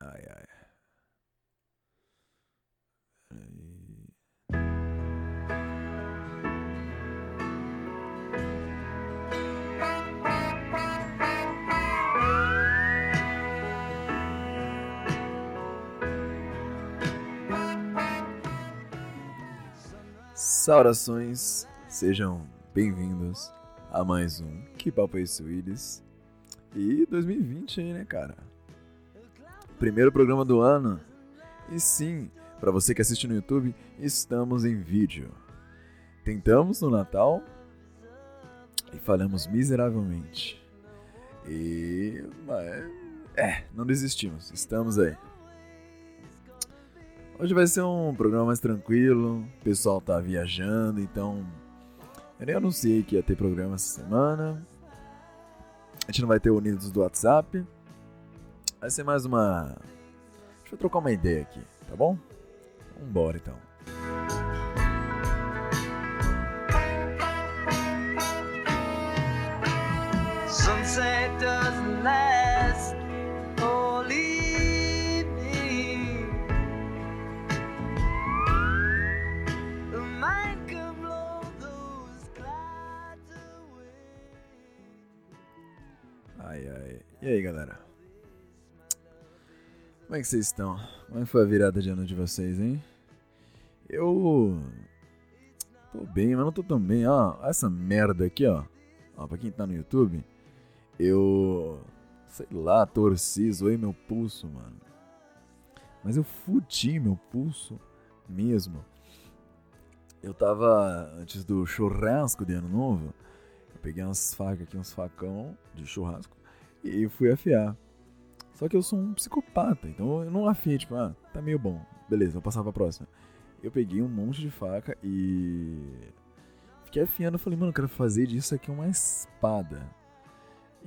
Ai, ai. Peraí. Saudações, sejam bem-vindos a mais um Que Papo é Willis? E 2020 aí, né, cara? Primeiro programa do ano. E sim, para você que assiste no YouTube, estamos em vídeo. Tentamos no Natal e falhamos miseravelmente. E. mas, É, não desistimos, estamos aí. Hoje vai ser um programa mais tranquilo, o pessoal tá viajando, então. Eu nem anunciei que ia ter programa essa semana. A gente não vai ter unidos do WhatsApp. Vai ser mais uma. Deixa eu trocar uma ideia aqui, tá bom? Vambora então. Sunset doesn't last all evening. The mind can blow those clouds away. Ai ai. E aí galera? Como é que vocês estão? Como é foi a virada de ano de vocês, hein? Eu. Tô bem, mas não tô tão bem. Ó, essa merda aqui, ó. Ó, pra quem tá no YouTube, eu. Sei lá, torci, zoei meu pulso, mano. Mas eu fudi meu pulso mesmo. Eu tava antes do churrasco de ano novo. Eu peguei umas facas aqui, uns facão de churrasco. E fui afiar. Só que eu sou um psicopata, então eu não afiei, tipo, ah, tá meio bom. Beleza, vou passar pra próxima. Eu peguei um monte de faca e. Fiquei afiando, eu falei, mano, eu quero fazer disso aqui uma espada.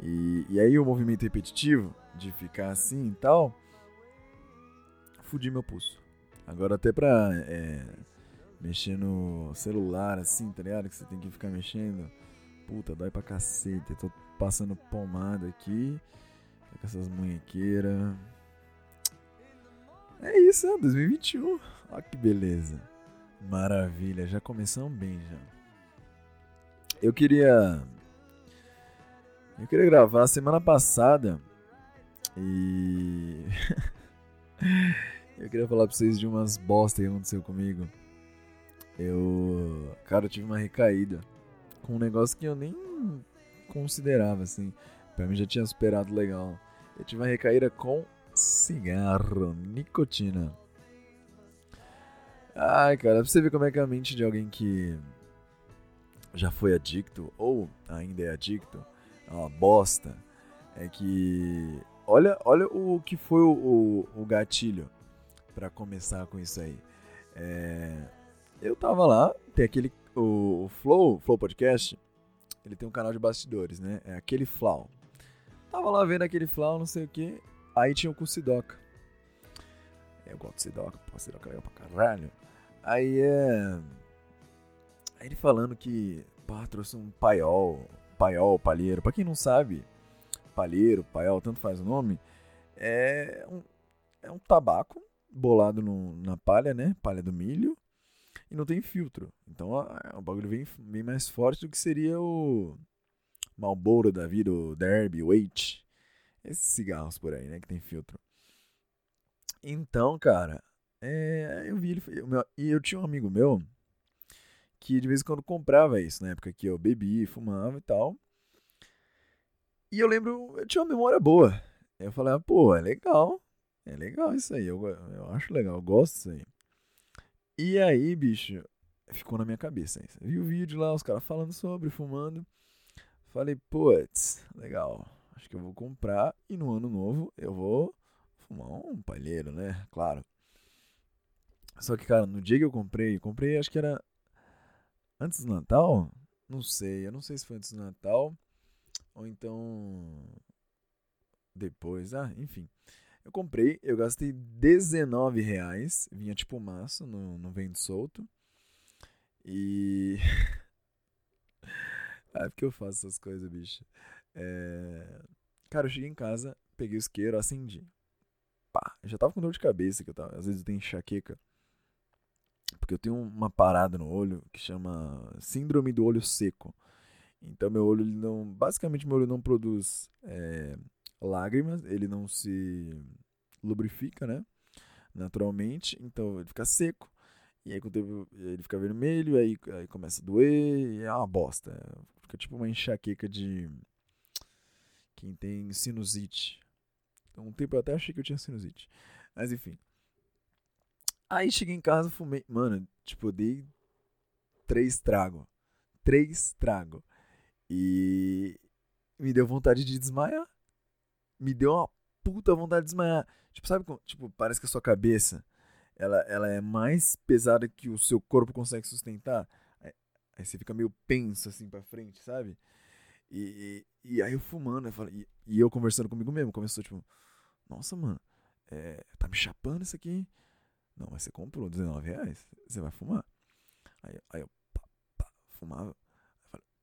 E, e aí o movimento repetitivo de ficar assim e tal. Fudi meu pulso. Agora até pra é, mexer no celular assim, tá ligado? Que você tem que ficar mexendo. Puta, dói pra cacete. Eu tô passando pomada aqui. Com essas munhequeiras. É isso, é 2021. Olha que beleza. Maravilha, já começamos bem já. Eu queria. Eu queria gravar semana passada e. eu queria falar pra vocês de umas bosta que aconteceu comigo. Eu. Cara, eu tive uma recaída com um negócio que eu nem considerava assim. Pra mim já tinha superado legal. Eu tive uma recaída com cigarro, nicotina. Ai, cara, pra você ver como é que é a mente de alguém que já foi adicto ou ainda é adicto é uma bosta. É que. Olha, olha o que foi o, o, o gatilho pra começar com isso aí. É, eu tava lá, tem aquele. O, o Flow, Flow Podcast, ele tem um canal de bastidores, né? É aquele Flow. Tava lá vendo aquele Flow, não sei o que. Aí tinha o Cucidoca. Eu gosto de Sidoca, pô, Sidoca é legal pra caralho. Aí é. Aí ele falando que, pá, trouxe um paiol, paiol, palheiro. Pra quem não sabe, palheiro, paiol, tanto faz o nome, é um, é um tabaco bolado no, na palha, né? Palha do milho. E não tem filtro. Então o bagulho vem, vem mais forte do que seria o Marlboro da vida, o Derby, o H. Esses cigarros por aí, né? Que tem filtro. Então, cara, é, eu vi ele. o meu- E eu tinha um amigo meu que de vez em quando comprava isso, na época que eu bebia, fumava e tal. E eu lembro, eu tinha uma memória boa. Eu falei, ah, pô, é legal. É legal isso aí, eu, eu acho legal, eu gosto disso aí. E aí, bicho, ficou na minha cabeça. isso. Eu vi o vídeo lá, os caras falando sobre, fumando. Falei, putz, legal. Acho que eu vou comprar e no ano novo eu vou fumar um palheiro, né? Claro. Só que, cara, no dia que eu comprei, comprei acho que era antes do Natal? Não sei, eu não sei se foi antes do Natal ou então depois. Ah, enfim. Eu comprei, eu gastei 19 reais. Vinha tipo maço, não, não vende solto. E. é porque eu faço essas coisas, bicho. É... Cara, eu cheguei em casa, peguei o isqueiro, acendi. Pá, Eu já tava com dor de cabeça, que eu tava, às vezes eu tenho enxaqueca. Porque eu tenho uma parada no olho que chama síndrome do olho seco. Então meu olho ele não, basicamente meu olho não produz é, lágrimas, ele não se lubrifica, né? Naturalmente, então ele fica seco. E aí com o tempo ele fica vermelho, aí, aí começa a doer, e é uma bosta. Fica tipo uma enxaqueca de quem tem sinusite. Então um tempo eu até achei que eu tinha sinusite. Mas enfim. Aí cheguei em casa, fumei. Mano, tipo, eu dei três tragos. Três tragos. E me deu vontade de desmaiar. Me deu uma puta vontade de desmaiar. Tipo, sabe? Tipo, parece que a sua cabeça ela, ela é mais pesada que o seu corpo consegue sustentar. Aí, você fica meio penso assim pra frente, sabe? E, e, e aí eu fumando, eu falei, e, e, eu conversando comigo mesmo, começou tipo, nossa, mano, é, tá me chapando isso aqui? Não, mas você comprou 19 reais, você vai fumar. Aí, aí eu pá, pá, fumava.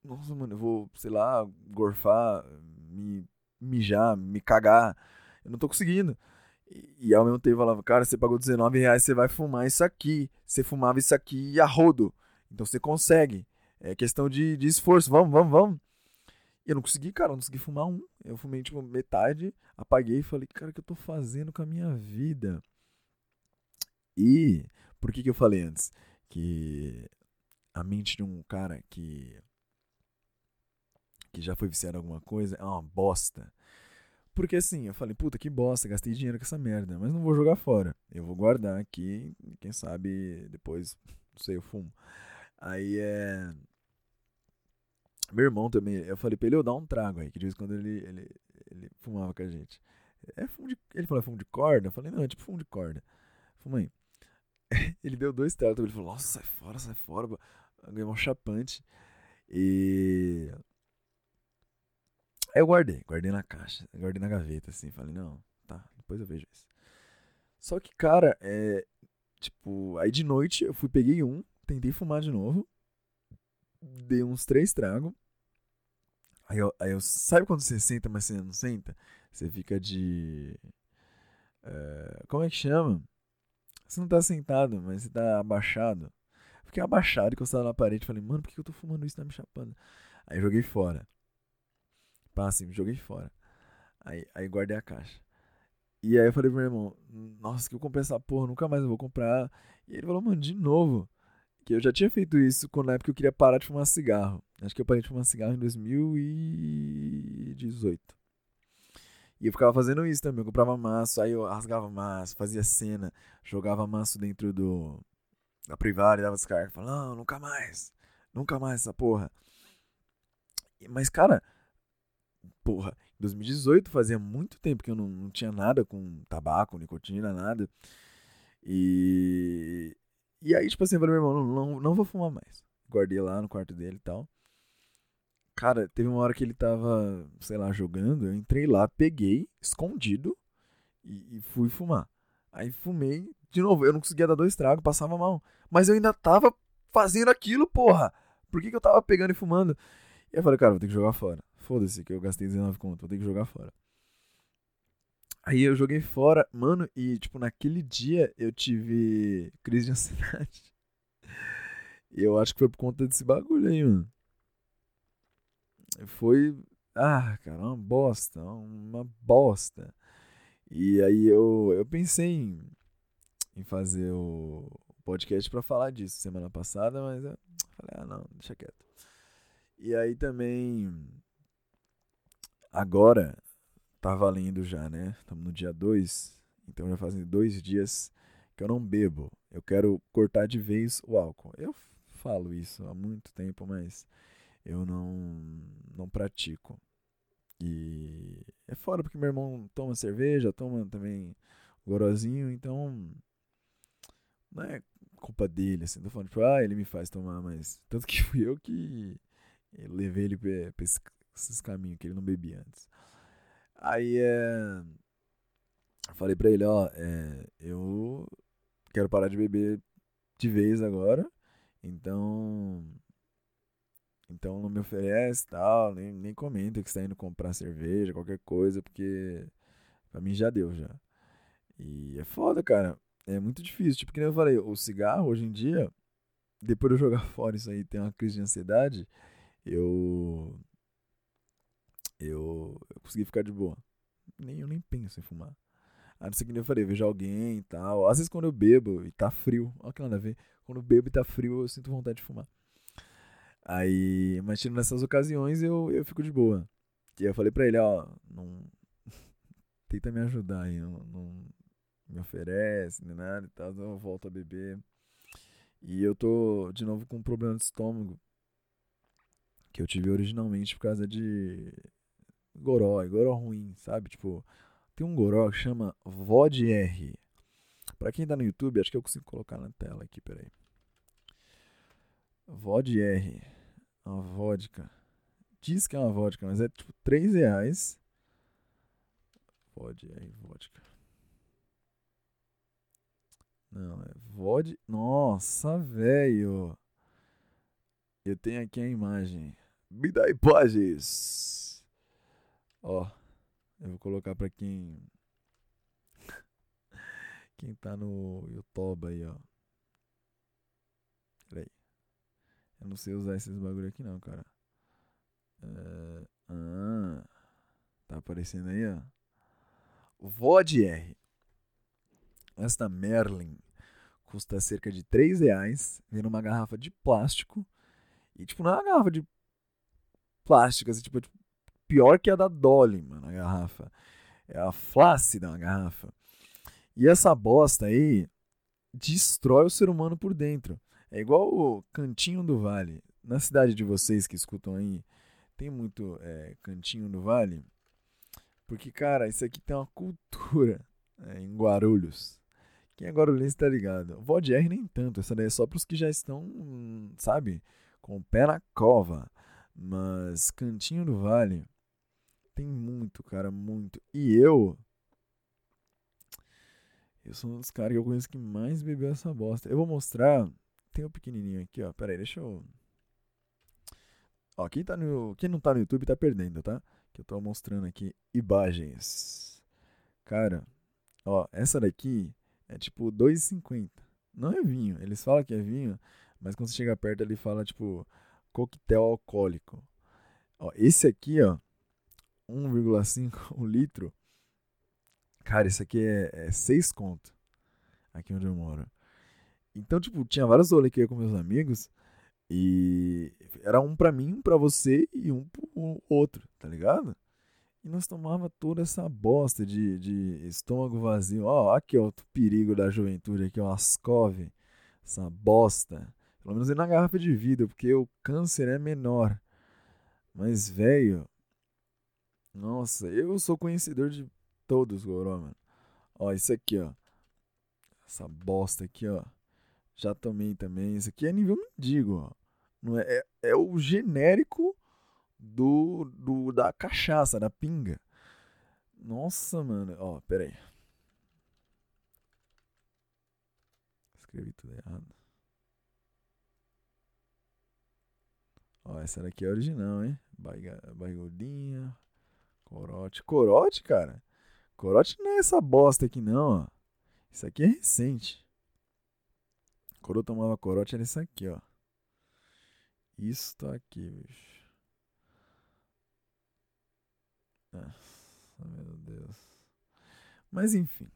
Nossa, mano, eu vou, sei lá, gorfar, me mijar, me cagar. Eu não tô conseguindo. E, e ao mesmo tempo eu falava, cara, você pagou 19 reais, você vai fumar isso aqui. Você fumava isso aqui a rodo. Então você consegue. É questão de, de esforço. Vamos, vamos, vamos. E eu não consegui, cara, não consegui fumar um. Eu fumei, tipo, metade, apaguei e falei, cara, o que eu tô fazendo com a minha vida? E por que que eu falei antes? Que a mente de um cara que que já foi viciado em alguma coisa é uma bosta. Porque assim, eu falei, puta que bosta, gastei dinheiro com essa merda, mas não vou jogar fora. Eu vou guardar aqui, quem sabe depois, não sei, eu fumo. Aí é. Meu irmão também, eu falei pra ele, eu dar um trago aí, que de vez em quando ele, ele, ele fumava com a gente. É fumo de, ele falou, é fumo de corda? Eu falei, não, é tipo fumo de corda. Fuma aí. Ele deu dois tragos, ele falou, nossa, sai fora, sai fora. Ganhou um chapante. E eu guardei, guardei na caixa, guardei na gaveta, assim, falei, não, tá, depois eu vejo isso. Só que, cara, é. Tipo, aí de noite eu fui, peguei um, tentei fumar de novo, dei uns três tragos. Aí eu, aí eu. Sabe quando você senta, mas você não senta? Você fica de. É, como é que chama? Você não tá sentado, mas você tá abaixado. Fiquei abaixado, encostado na parede. Falei, mano, por que eu tô fumando isso? Tá me chapando. Aí joguei fora. Pá, assim, joguei fora. Aí, aí guardei a caixa. E aí eu falei pro meu irmão, nossa, que eu comprei essa porra, nunca mais eu vou comprar. E ele falou, mano, de novo. Que eu já tinha feito isso quando na época eu queria parar de fumar cigarro. Acho que eu parei de fumar cigarro em 2018. E eu ficava fazendo isso também. Eu comprava maço, aí eu rasgava maço, fazia cena, jogava maço dentro do da privada e dava descarga. Falava, não, nunca mais. Nunca mais essa porra. Mas, cara, porra, em 2018 fazia muito tempo que eu não, não tinha nada com tabaco, nicotina, nada. E. E aí, tipo assim, eu falei, meu irmão, não, não, não vou fumar mais. Guardei lá no quarto dele e tal. Cara, teve uma hora que ele tava, sei lá, jogando. Eu entrei lá, peguei, escondido, e, e fui fumar. Aí fumei, de novo, eu não conseguia dar dois tragos, passava mal. Mas eu ainda tava fazendo aquilo, porra. Por que, que eu tava pegando e fumando? E eu falei, cara, vou ter que jogar fora foda-se que eu gastei 19 conto, vou ter que jogar fora. Aí eu joguei fora, mano, e tipo, naquele dia eu tive crise de ansiedade. E eu acho que foi por conta desse bagulho aí, mano. Foi. Ah, cara, uma bosta, uma bosta. E aí eu, eu pensei em, em fazer o podcast para falar disso semana passada, mas eu falei, ah não, deixa quieto. E aí também Agora tá valendo já, né? Estamos no dia 2, então já fazem dois dias que eu não bebo. Eu quero cortar de vez o álcool. Eu falo isso há muito tempo, mas eu não, não pratico. E é fora porque meu irmão toma cerveja, toma também gorozinho, então não é culpa dele, assim, tô falando, tipo, ah, ele me faz tomar, mas tanto que fui eu que levei ele pra, esse esses caminhos que ele não bebia antes. Aí é. Falei pra ele, ó, é, eu quero parar de beber de vez agora. Então. Então não me oferece tal, nem, nem comenta que está indo comprar cerveja, qualquer coisa, porque pra mim já deu já. E é foda, cara. É muito difícil. Tipo, que nem eu falei, o cigarro hoje em dia, depois de eu jogar fora isso aí e ter uma crise de ansiedade, eu. Eu, eu consegui ficar de boa. Nem, eu nem penso em fumar. A não ser que eu falei, vejo alguém e tal. Às vezes quando eu bebo e tá frio, olha que nada a ver. Quando eu bebo e tá frio, eu sinto vontade de fumar. Aí, mas tirando nessas ocasiões, eu, eu fico de boa. E eu falei pra ele, ó, não. Tenta me ajudar aí, não, não me oferece, nem nada e tal, eu volto a beber. E eu tô de novo com um problema de estômago. Que eu tive originalmente por causa de goró, e goró ruim, sabe? Tipo, tem um goró que chama VOD R. Pra quem tá no YouTube, acho que eu consigo colocar na tela aqui, peraí. VOD R. Uma vodka. Diz que é uma vodka, mas é tipo 3 reais. VOD R, vodka. Não, é VOD. Nossa, velho. Eu tenho aqui a imagem. Me dá imagens. Ó, eu vou colocar pra quem. Quem tá no YouTube aí, ó. Peraí. Eu não sei usar esses bagulho aqui não, cara. É... Ah, tá aparecendo aí, ó. VOD R. Esta Merlin custa cerca de 3 reais. Vem numa garrafa de plástico. E, tipo, não é uma garrafa de plástico, assim, tipo, pior que a da Dolly, mano, a garrafa. É a flácida a garrafa. E essa bosta aí destrói o ser humano por dentro. É igual o Cantinho do Vale. Na cidade de vocês que escutam aí, tem muito é, Cantinho do Vale? Porque, cara, isso aqui tem uma cultura é, em Guarulhos. Quem é guarulhense tá ligado. R nem tanto, essa daí é só pros que já estão, sabe, com o pé na cova. Mas Cantinho do Vale tem muito, cara, muito. E eu. Eu sou um dos caras que eu conheço que mais bebeu essa bosta. Eu vou mostrar. Tem um pequenininho aqui, ó. Pera aí, deixa eu. Ó, quem, tá no, quem não tá no YouTube tá perdendo, tá? Que eu tô mostrando aqui imagens. Cara, ó, essa daqui é tipo 2,50. Não é vinho. Eles falam que é vinho, mas quando você chega perto ele fala tipo coquetel alcoólico. Ó, esse aqui, ó, 1,5 litro. Cara, esse aqui é, é 6 conto. Aqui onde eu moro. Então, tipo, tinha vários rolês que eu ia com meus amigos. E era um pra mim, um pra você e um pro outro, tá ligado? E nós tomava toda essa bosta de, de estômago vazio. Ó, aqui ó, o perigo da juventude aqui, ó, Ascov. Essa bosta. Pelo menos na garrafa de vidro, porque o câncer é menor. Mas, velho. Nossa, eu sou conhecedor de todos, Goró, mano. Ó, isso aqui, ó. Essa bosta aqui, ó. Já tomei também. Isso aqui é nível mendigo, ó. Não é, é, é o genérico do, do da cachaça, da pinga. Nossa, mano. Ó, pera aí. Escrevi tudo errado. Ó, essa daqui é original, hein? Baiga, barrigudinha. Corote. Corote, cara? Corote não é essa bosta aqui, não, ó. Isso aqui é recente. Quando eu tomava corote era isso aqui, ó. Isso tá aqui, bicho. Nossa, meu Deus. Mas enfim.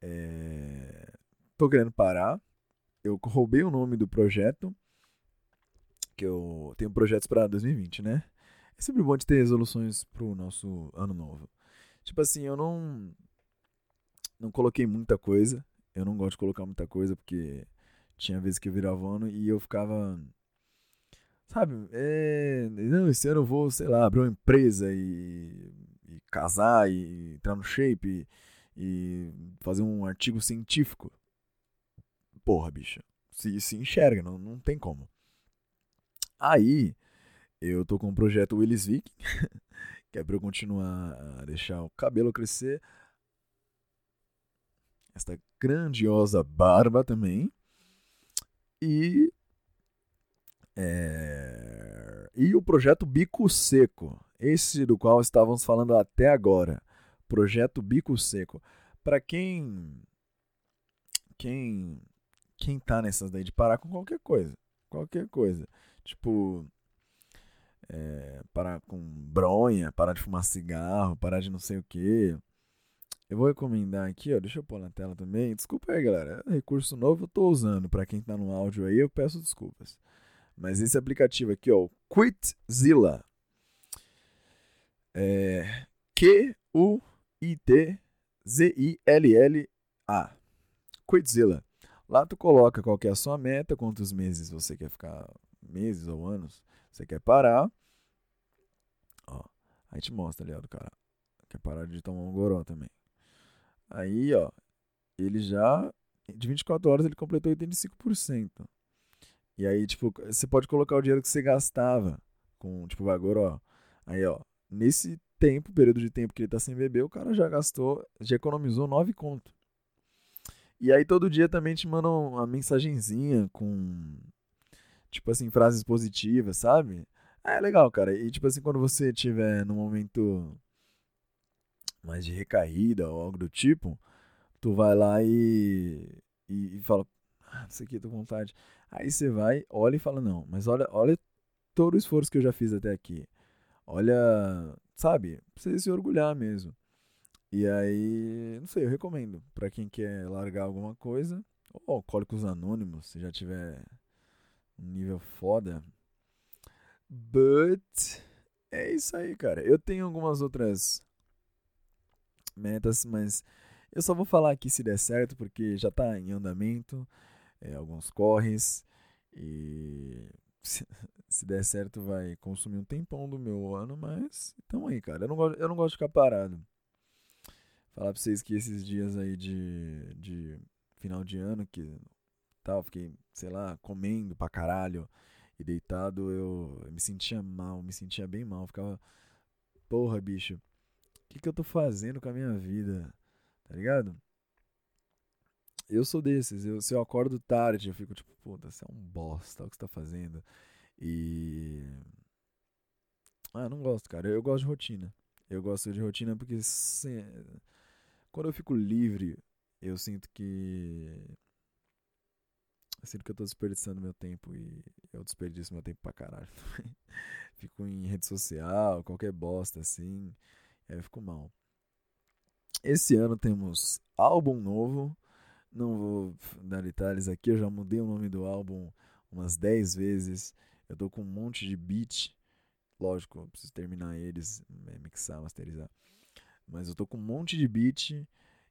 É... Tô querendo parar. Eu roubei o nome do projeto. Que eu tenho projetos para 2020, né? É sempre bom de ter resoluções pro nosso ano novo. Tipo assim, eu não. Não coloquei muita coisa. Eu não gosto de colocar muita coisa porque tinha vezes que eu virava ano e eu ficava Sabe? É, não, esse ano eu vou, sei lá, abrir uma empresa e, e casar e entrar no shape e, e, fazer um artigo científico. Porra, bicha. Se, se enxerga, não, não tem como. Aí, eu tô com um projeto Willis Viking, que é pra eu continuar a deixar o cabelo crescer. Esta grandiosa barba também. E é... E o projeto Bico Seco, esse do qual estávamos falando até agora. Projeto Bico Seco. Pra quem. Quem. Quem tá nessas daí de parar com qualquer coisa. Qualquer coisa. Tipo. É, parar com bronha, parar de fumar cigarro, parar de não sei o que. Eu vou recomendar aqui, ó. Deixa eu pôr na tela também. Desculpa aí, galera. É recurso novo eu tô usando. Pra quem tá no áudio aí, eu peço desculpas. Mas esse aplicativo aqui, ó, Quitzilla. É Q-U-I-T-Z-I-L-L-A. Quitzilla. Lá tu coloca qual que é a sua meta, quantos meses você quer ficar, meses ou anos, você quer parar. Ó, aí te mostra ali, ó, do cara. Quer parar de tomar um goró também. Aí, ó, ele já, de 24 horas, ele completou 85%. E aí, tipo, você pode colocar o dinheiro que você gastava com, tipo, vai goró. Aí, ó, nesse tempo, período de tempo que ele tá sem beber, o cara já gastou, já economizou 9 conto. E aí todo dia também te mandam uma mensagenzinha com, tipo assim, frases positivas, sabe? Ah, é legal, cara. E tipo assim, quando você tiver num momento mais de recaída ou algo do tipo, tu vai lá e, e, e fala, ah, isso aqui, tô com vontade. Aí você vai, olha e fala, não, mas olha, olha todo o esforço que eu já fiz até aqui. Olha, sabe, você se orgulhar mesmo. E aí, não sei, eu recomendo pra quem quer largar alguma coisa. Ou Alcoólicos Anônimos, se já tiver um nível foda. But é isso aí, cara. Eu tenho algumas outras metas, mas eu só vou falar aqui se der certo, porque já tá em andamento, é, alguns corres, e se, se der certo vai consumir um tempão do meu ano, mas então aí, cara. Eu não gosto, eu não gosto de ficar parado. Falar pra vocês que esses dias aí de, de final de ano, que tal, fiquei, sei lá, comendo pra caralho e deitado, eu, me sentia mal, me sentia bem mal. Ficava, porra, bicho, o que, que eu tô fazendo com a minha vida? Tá ligado? Eu sou desses, eu, se eu acordo tarde, eu fico tipo, puta, você é um bosta, o que você tá fazendo? E. Ah, não gosto, cara. Eu gosto de rotina. Eu gosto de rotina porque se... quando eu fico livre, eu sinto que. Eu sinto que eu tô desperdiçando meu tempo e eu desperdiço meu tempo pra caralho. fico em rede social, qualquer bosta assim. Aí eu fico mal. Esse ano temos álbum novo. Não vou dar detalhes aqui, eu já mudei o nome do álbum umas 10 vezes. Eu tô com um monte de beat. Lógico, eu preciso terminar eles, mixar, masterizar. Mas eu tô com um monte de beat.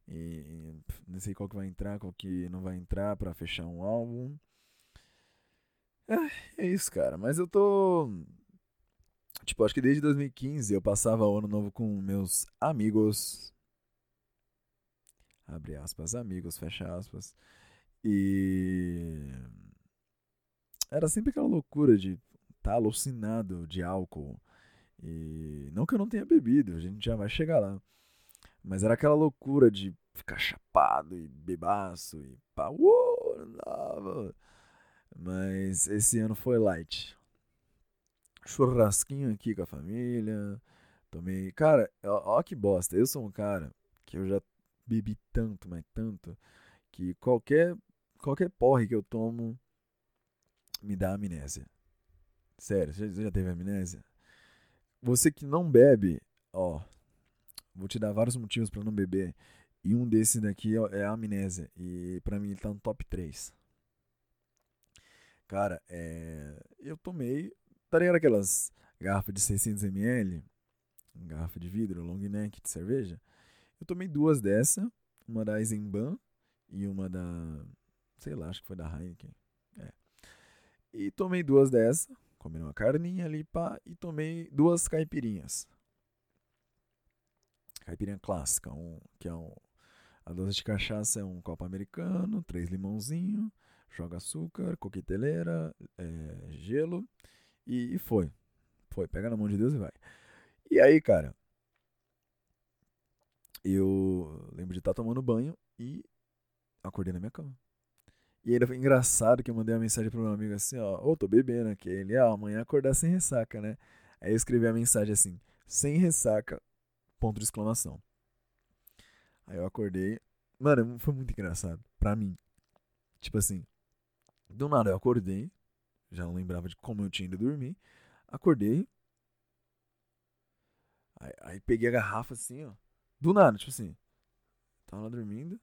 E, não sei qual que vai entrar, qual que não vai entrar para fechar um álbum. É, é isso, cara. Mas eu tô. Tipo, acho que desde 2015 eu passava o ano novo com meus amigos. Abre aspas, amigos, fecha aspas. E. Era sempre aquela loucura de estar tá alucinado de álcool. E não que eu não tenha bebido, a gente já vai chegar lá. Mas era aquela loucura de ficar chapado e bebaço e pá, uou, dava. Mas esse ano foi light. Churrasquinho aqui com a família. Tomei. Cara, ó, ó que bosta. Eu sou um cara que eu já bebi tanto, mas tanto, que qualquer, qualquer porre que eu tomo me dá amnésia. Sério, você já teve amnésia? Você que não bebe, ó, vou te dar vários motivos para não beber. E um desses daqui é a amnésia. E para mim ele tá no top 3. Cara, é... eu tomei. Tá ligado aquelas garrafas de 600ml? Garrafa de vidro, long neck de cerveja? Eu tomei duas dessa. Uma da Eisenbahn e uma da. Sei lá, acho que foi da Heineken. É. E tomei duas dessa. Comi uma carninha ali, pá. E tomei duas caipirinhas. Caipirinha clássica, um, que é um, a dose de cachaça é um copo americano, três limãozinho, joga açúcar, coqueteleira, é, gelo e, e, foi. Foi, pega na mão de Deus e vai. E aí, cara, eu lembro de estar tomando banho e acordei na minha cama. E ainda foi engraçado que eu mandei uma mensagem pro meu amigo assim, ó, ô, oh, tô bebendo aqui. Ele, ah, amanhã acordar sem ressaca, né? Aí eu escrevi a mensagem assim, sem ressaca, ponto de exclamação. Aí eu acordei. Mano, foi muito engraçado. Pra mim. Tipo assim. Do nada eu acordei. Já não lembrava de como eu tinha ido dormir. Acordei. Aí, aí peguei a garrafa assim, ó. Do nada, tipo assim. Tava lá dormindo.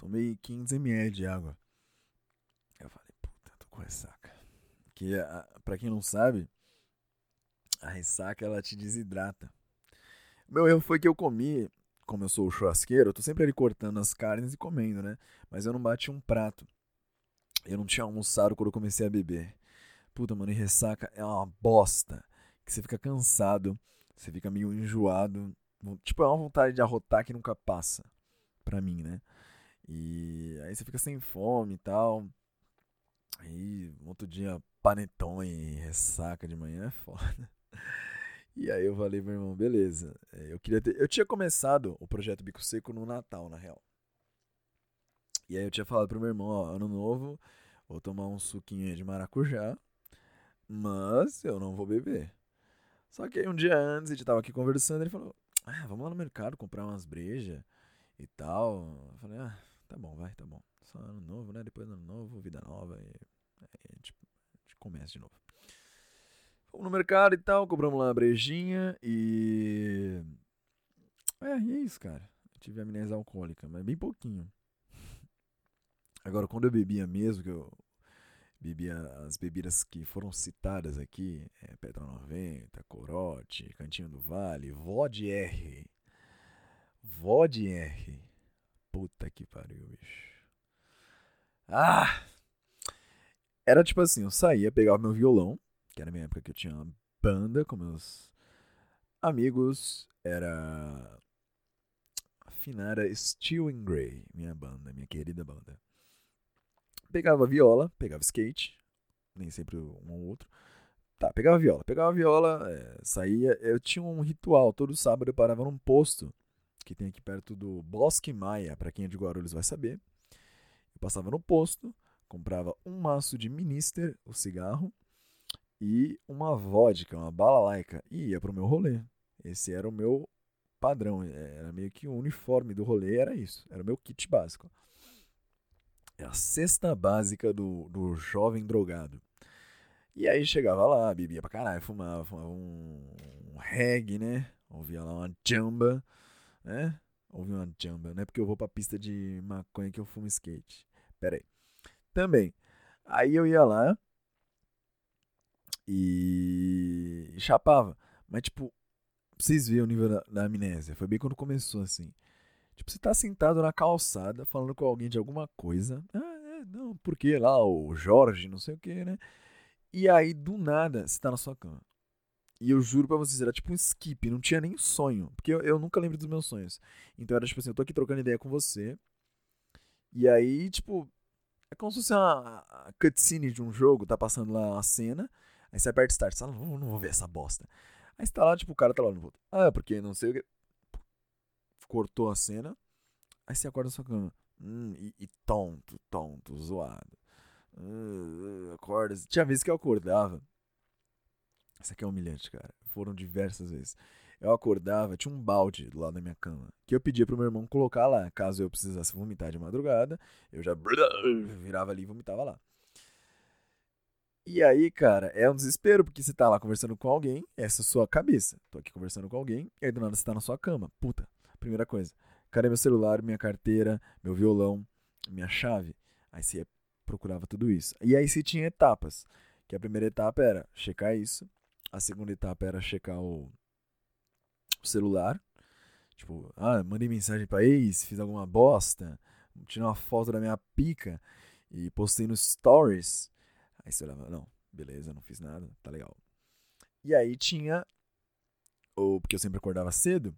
Tomei 15 ml de água. Eu falei, puta, tô com ressaca. Que, a- pra quem não sabe, a ressaca ela te desidrata. Meu erro foi que eu comi, como eu sou o churrasqueiro, eu tô sempre ali cortando as carnes e comendo, né? Mas eu não bati um prato. Eu não tinha almoçado quando eu comecei a beber. Puta, mano, e ressaca é uma bosta. Que você fica cansado, você fica meio enjoado. Tipo, é uma vontade de arrotar que nunca passa. Pra mim, né? E aí você fica sem fome e tal. Aí, outro dia, panetone ressaca de manhã é foda. E aí eu falei meu irmão, beleza. é, Eu queria ter... Eu tinha começado o projeto Bico Seco no Natal, na real. E aí eu tinha falado pro meu irmão, ó, ano novo, vou tomar um suquinho de maracujá, mas eu não vou beber. Só que aí um dia antes, a gente tava aqui conversando, ele falou, ah, vamos lá no mercado comprar umas brejas e tal. Eu falei, ah, tá bom, vai, tá bom. Só ano novo, né? Depois ano novo, vida nova e aí a gente, a gente começa de novo. Fomos no mercado e tal, compramos lá uma brejinha e. É, e é isso, cara. Eu tive amnésia alcoólica, mas bem pouquinho. Agora, quando eu bebia mesmo, que eu bebia as bebidas que foram citadas aqui, é, Petra 90, Corote, Cantinho do Vale, Vod R. Vod R. Puta que pariu, bicho. Ah! Era tipo assim, eu saía, pegava meu violão, que era a minha época que eu tinha uma banda com meus amigos, era a finada Steel and Grey, minha banda, minha querida banda. Pegava viola, pegava skate, nem sempre um ou outro. Tá, pegava viola, pegava viola, é, saía. Eu tinha um ritual, todo sábado eu parava num posto que tem aqui perto do Bosque Maia, pra quem é de Guarulhos vai saber. Eu passava no posto, comprava um maço de Minister, o cigarro, e uma vodka, uma bala laica, e ia pro meu rolê. Esse era o meu padrão, era meio que o uniforme do rolê, era isso, era o meu kit básico. É a cesta básica do, do jovem drogado. E aí chegava lá, bebia pra caralho, fumava, fumava um, um reggae, né? Ouvia lá uma jamba, né? Ouvia uma jamba, não é porque eu vou pra pista de maconha que eu fumo skate. Pera aí. Também. Aí eu ia lá e, e chapava. Mas, tipo, pra vocês verem o nível da, da amnésia. Foi bem quando começou, assim. Tipo, você tá sentado na calçada falando com alguém de alguma coisa. Ah, é, não, porque lá o Jorge, não sei o que, né? E aí, do nada, você tá na sua cama. E eu juro pra vocês, era tipo um skip, não tinha nem sonho. Porque eu, eu nunca lembro dos meus sonhos. Então era tipo assim, eu tô aqui trocando ideia com você. E aí, tipo, é como se fosse uma cutscene de um jogo, tá passando lá uma cena. Aí você aperta start, você fala, não, não vou ver essa bosta. Aí você tá lá, tipo, o cara tá lá no volta. Ah, porque não sei o que. Cortou a cena. Aí você acorda na sua cama. Hum, e, e tonto, tonto, zoado. Uh, acorda. Tinha vezes que eu acordava. Isso aqui é humilhante, cara. Foram diversas vezes. Eu acordava, tinha um balde do lado da minha cama. Que eu pedia pro meu irmão colocar lá. Caso eu precisasse vomitar de madrugada, eu já virava ali e vomitava lá. E aí, cara, é um desespero, porque você tá lá conversando com alguém, essa é a sua cabeça. Tô aqui conversando com alguém, e aí do nada você tá na sua cama. Puta, primeira coisa. Cadê meu celular, minha carteira, meu violão, minha chave? Aí você procurava tudo isso. E aí você tinha etapas. Que a primeira etapa era checar isso. A segunda etapa era checar o, o celular. Tipo, ah, mandei mensagem pra ex, fiz alguma bosta, tirei uma foto da minha pica e postei no stories. Aí você olhava, não, beleza, não fiz nada, tá legal. E aí tinha, ou porque eu sempre acordava cedo,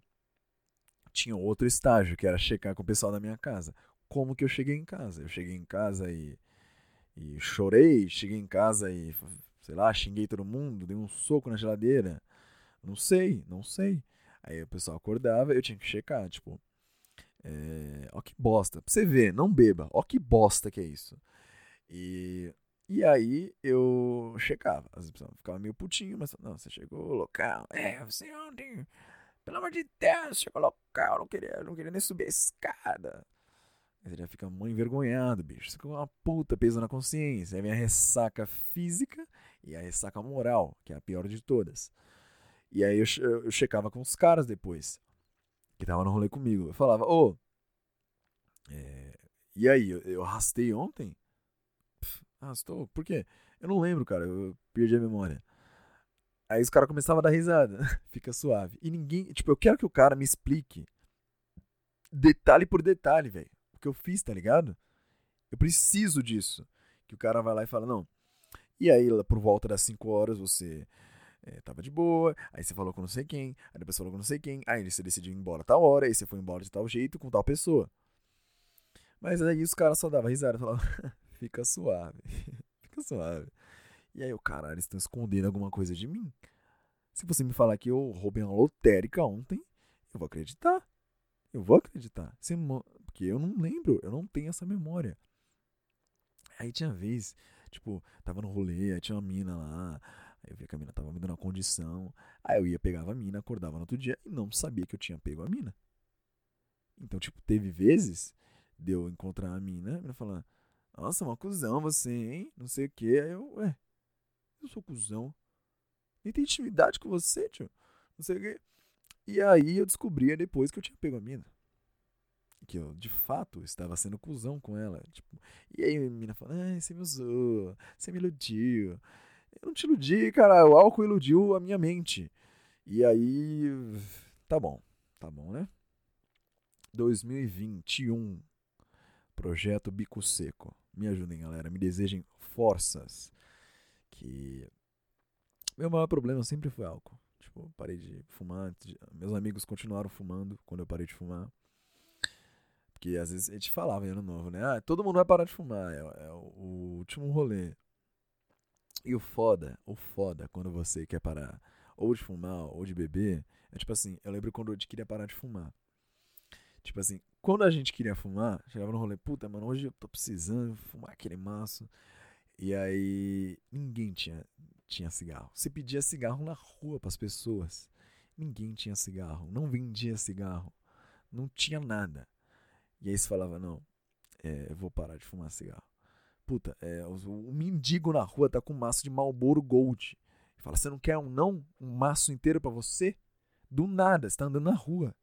tinha outro estágio, que era checar com o pessoal da minha casa. Como que eu cheguei em casa? Eu cheguei em casa e, e chorei, cheguei em casa e, sei lá, xinguei todo mundo, dei um soco na geladeira. Não sei, não sei. Aí o pessoal acordava, eu tinha que checar, tipo, é, ó que bosta. Pra você ver, não beba, ó que bosta que é isso. E, e aí eu checava. Às vezes eu ficava meio putinho, mas não, você chegou local. É, você ontem. Pelo amor de Deus, chegou local, não queria, não queria nem subir a escada. Você já fica muito envergonhado, bicho. Você fica uma puta peso na consciência. Aí vem a ressaca física e a ressaca moral, que é a pior de todas. E aí eu, eu checava com os caras depois, que tava no rolê comigo. Eu falava, ô, é, e aí, eu, eu arrastei ontem? Pff, arrastou? Por quê? Eu não lembro, cara, eu perdi a memória. Aí os caras começavam a dar risada, fica suave. E ninguém, tipo, eu quero que o cara me explique detalhe por detalhe, velho, o que eu fiz, tá ligado? Eu preciso disso. Que o cara vai lá e fala, não. E aí, por volta das 5 horas, você é, tava de boa, aí você falou com não sei quem, aí depois falou com não sei quem, aí você decidiu ir embora tal hora, aí você foi embora de tal jeito com tal pessoa. Mas aí os caras só davam risada, falavam, fica suave, fica suave. E aí o caralho, eles estão escondendo alguma coisa de mim. Se você me falar que eu roubei uma lotérica ontem, eu vou acreditar. Eu vou acreditar. Porque eu não lembro, eu não tenho essa memória. Aí tinha vez, tipo, tava no rolê, aí tinha uma mina lá, aí eu via que a mina tava me dando uma condição. Aí eu ia, pegava a mina, acordava no outro dia e não sabia que eu tinha pego a mina. Então, tipo, teve vezes de eu encontrar a mina, a mina falando, nossa, uma cuzão você, hein? Não sei o que. Aí eu, ué, eu sou cuzão. Nem tenho intimidade com você, tio. Não sei o que. E aí eu descobria depois que eu tinha pego a mina. Que eu, de fato, estava sendo cuzão com ela. Tipo, e aí a mina fala, ai, você me usou, você me iludiu. Eu não te iludi, cara, o álcool iludiu a minha mente. E aí, tá bom, tá bom, né? 2021, projeto Bico Seco. Me ajudem, galera, me desejem forças. Que meu maior problema sempre foi álcool. Tipo, parei de fumar. Meus amigos continuaram fumando quando eu parei de fumar. Porque às vezes a gente falava em ano novo, né? Ah, todo mundo vai parar de fumar. É, é o, último rolê. E o foda, o foda, quando você quer parar ou de fumar ou de beber, é tipo assim, eu lembro quando eu queria parar de fumar. Tipo assim, quando a gente queria fumar, chegava no rolê, puta, mano, hoje eu tô precisando fumar aquele maço. E aí, ninguém tinha, tinha cigarro. Você pedia cigarro na rua pras pessoas. Ninguém tinha cigarro. Não vendia cigarro. Não tinha nada. E aí você falava, não, é, eu vou parar de fumar cigarro. Puta, é, o, o mendigo na rua tá com um maço de Marlboro Gold. Fala, você não quer um não? Um maço inteiro pra você? Do nada, você tá andando na rua.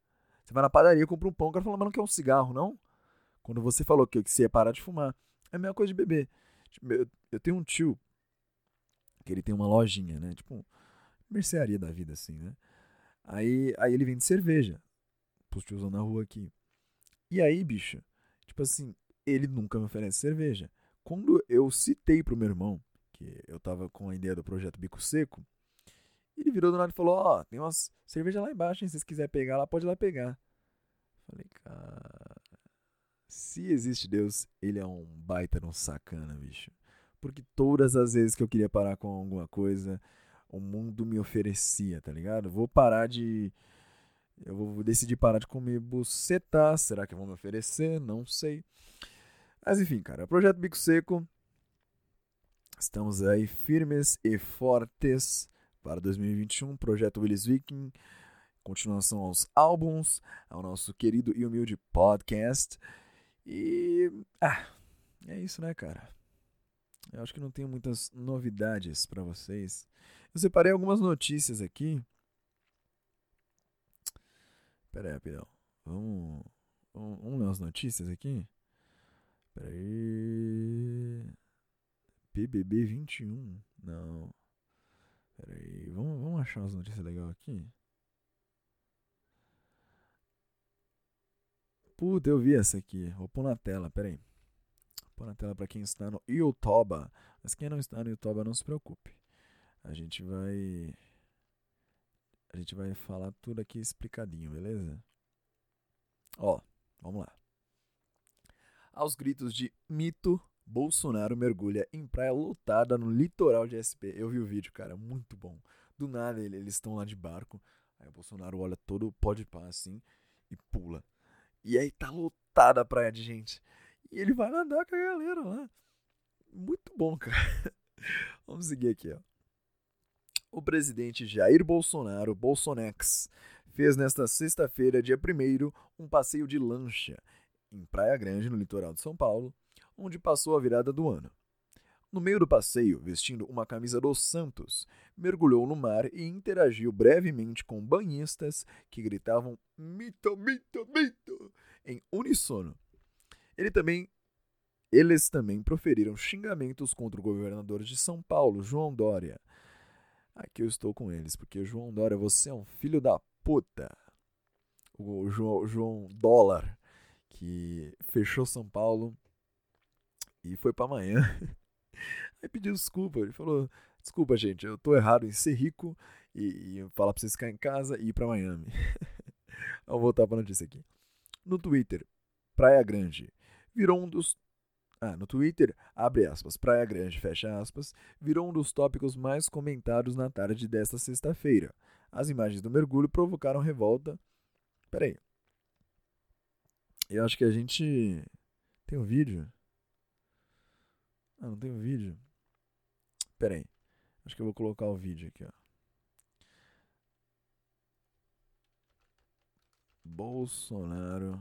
Você vai na padaria, compra um pão, o cara fala, mas não quer um cigarro, não? Quando você falou que, que você ia parar de fumar. É a mesma coisa de beber. Tipo, Eu, eu tenho um tio que ele tem uma lojinha, né? Tipo, mercearia da vida, assim, né? Aí, aí ele vende cerveja pros tiozão na rua aqui. E aí, bicho, tipo assim, ele nunca me oferece cerveja. Quando eu citei pro meu irmão que eu tava com a ideia do projeto Bico Seco, ele virou do nada e falou: Ó, tem umas cerveja lá embaixo, hein? Se vocês quiserem pegar lá, pode ir lá pegar. Falei, cara, se existe Deus, ele é um baita um sacana, bicho. Porque todas as vezes que eu queria parar com alguma coisa, o mundo me oferecia, tá ligado? Vou parar de. Eu vou decidir parar de comer buceta. Será que vão me oferecer? Não sei. Mas enfim, cara, projeto Bico Seco. Estamos aí firmes e fortes para 2021. Projeto Willis Viking. Continuação aos álbuns, ao nosso querido e humilde podcast. E. Ah, é isso, né, cara? Eu acho que não tenho muitas novidades para vocês. Eu separei algumas notícias aqui. Pera aí, rapidão. Vamos, vamos, ler umas notícias aqui? Pera aí. PBB 21. Não. Pera aí. Vamos, vamos achar umas notícias legais aqui? Puta, eu vi essa aqui. Vou pôr na tela, pera aí. Vou pôr na tela pra quem está no YouTube. Mas quem não está no YouTube, não se preocupe. A gente vai. A gente vai falar tudo aqui explicadinho, beleza? Ó, vamos lá. Aos gritos de mito, Bolsonaro mergulha em praia lotada no litoral de SP. Eu vi o vídeo, cara, muito bom. Do nada ele- eles estão lá de barco. Aí o Bolsonaro olha todo o pó de pá assim e pula. E aí tá lotada a praia de gente. E ele vai nadar com a galera lá. muito bom, cara. Vamos seguir aqui, ó. O presidente Jair Bolsonaro, Bolsonex, fez nesta sexta-feira, dia 1 um passeio de lancha em Praia Grande, no litoral de São Paulo, onde passou a virada do ano. No meio do passeio, vestindo uma camisa do Santos, mergulhou no mar e interagiu brevemente com banhistas que gritavam mito, mito, mito em uníssono. Ele também eles também proferiram xingamentos contra o governador de São Paulo, João Dória. Aqui eu estou com eles, porque João Dória, você é um filho da puta. O João, João Dólar, que fechou São Paulo e foi para amanhã. Aí pediu desculpa. Ele falou: Desculpa, gente, eu tô errado em ser rico e, e falar pra vocês ficar em casa e ir pra Miami. Vamos voltar pra notícia aqui. No Twitter, Praia Grande virou um dos. Ah, no Twitter, abre aspas, Praia Grande, fecha aspas, virou um dos tópicos mais comentados na tarde desta sexta-feira. As imagens do mergulho provocaram revolta. Peraí. Eu acho que a gente. Tem um vídeo? Ah, não tem um vídeo? Peraí. Acho que eu vou colocar o vídeo aqui, ó. Bolsonaro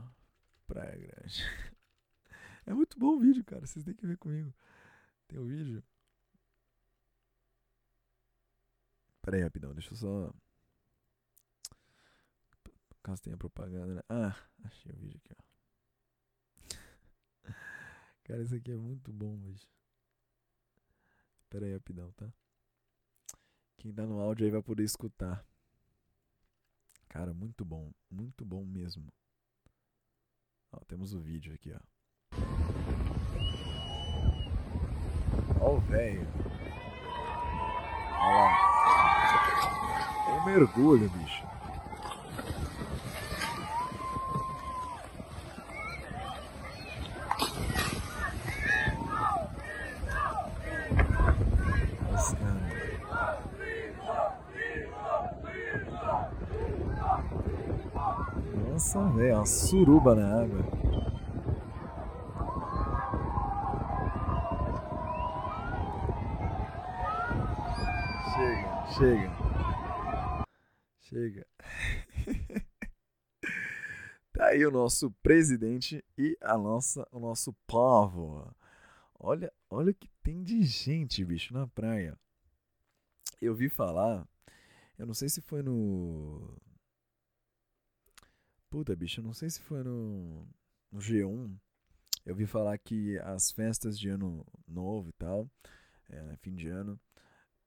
Praia Grande. É muito bom o vídeo, cara. Vocês têm que ver comigo. Tem o um vídeo. Pera aí, rapidão. Deixa eu só. Caso tenha propaganda, né? Ah, achei o vídeo aqui, ó. Cara, isso aqui é muito bom, bicho. Pera aí, rapidão, tá? Quem tá no áudio aí vai poder escutar. Cara, muito bom. Muito bom mesmo. Ó, temos o vídeo aqui, ó. Ó o velho. Olha lá. É um mergulho, bicho. Nossa, velho, uma suruba na água. Chega, chega. Tá aí o nosso presidente e a nossa, o nosso povo. Olha, olha o que tem de gente, bicho, na praia. Eu vi falar, eu não sei se foi no Puta, bicho, eu não sei se foi no, no G1. Eu vi falar que as festas de ano novo e tal, é, fim de ano,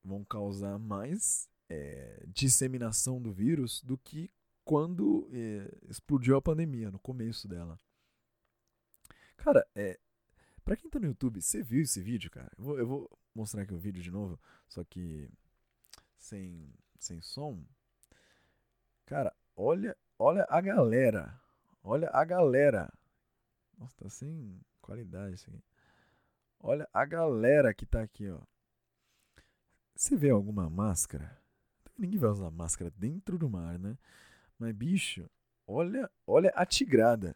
vão causar mais é, disseminação do vírus do que quando é, explodiu a pandemia, no começo dela. Cara, é, pra quem tá no YouTube, você viu esse vídeo, cara? Eu vou, eu vou mostrar aqui o vídeo de novo, só que sem, sem som. Cara, olha, olha a galera. Olha a galera. Nossa, tá sem qualidade isso aqui. Olha a galera que tá aqui, ó. Você vê alguma máscara? Ninguém vai usar máscara dentro do mar, né? Mas, bicho, olha, olha a tigrada.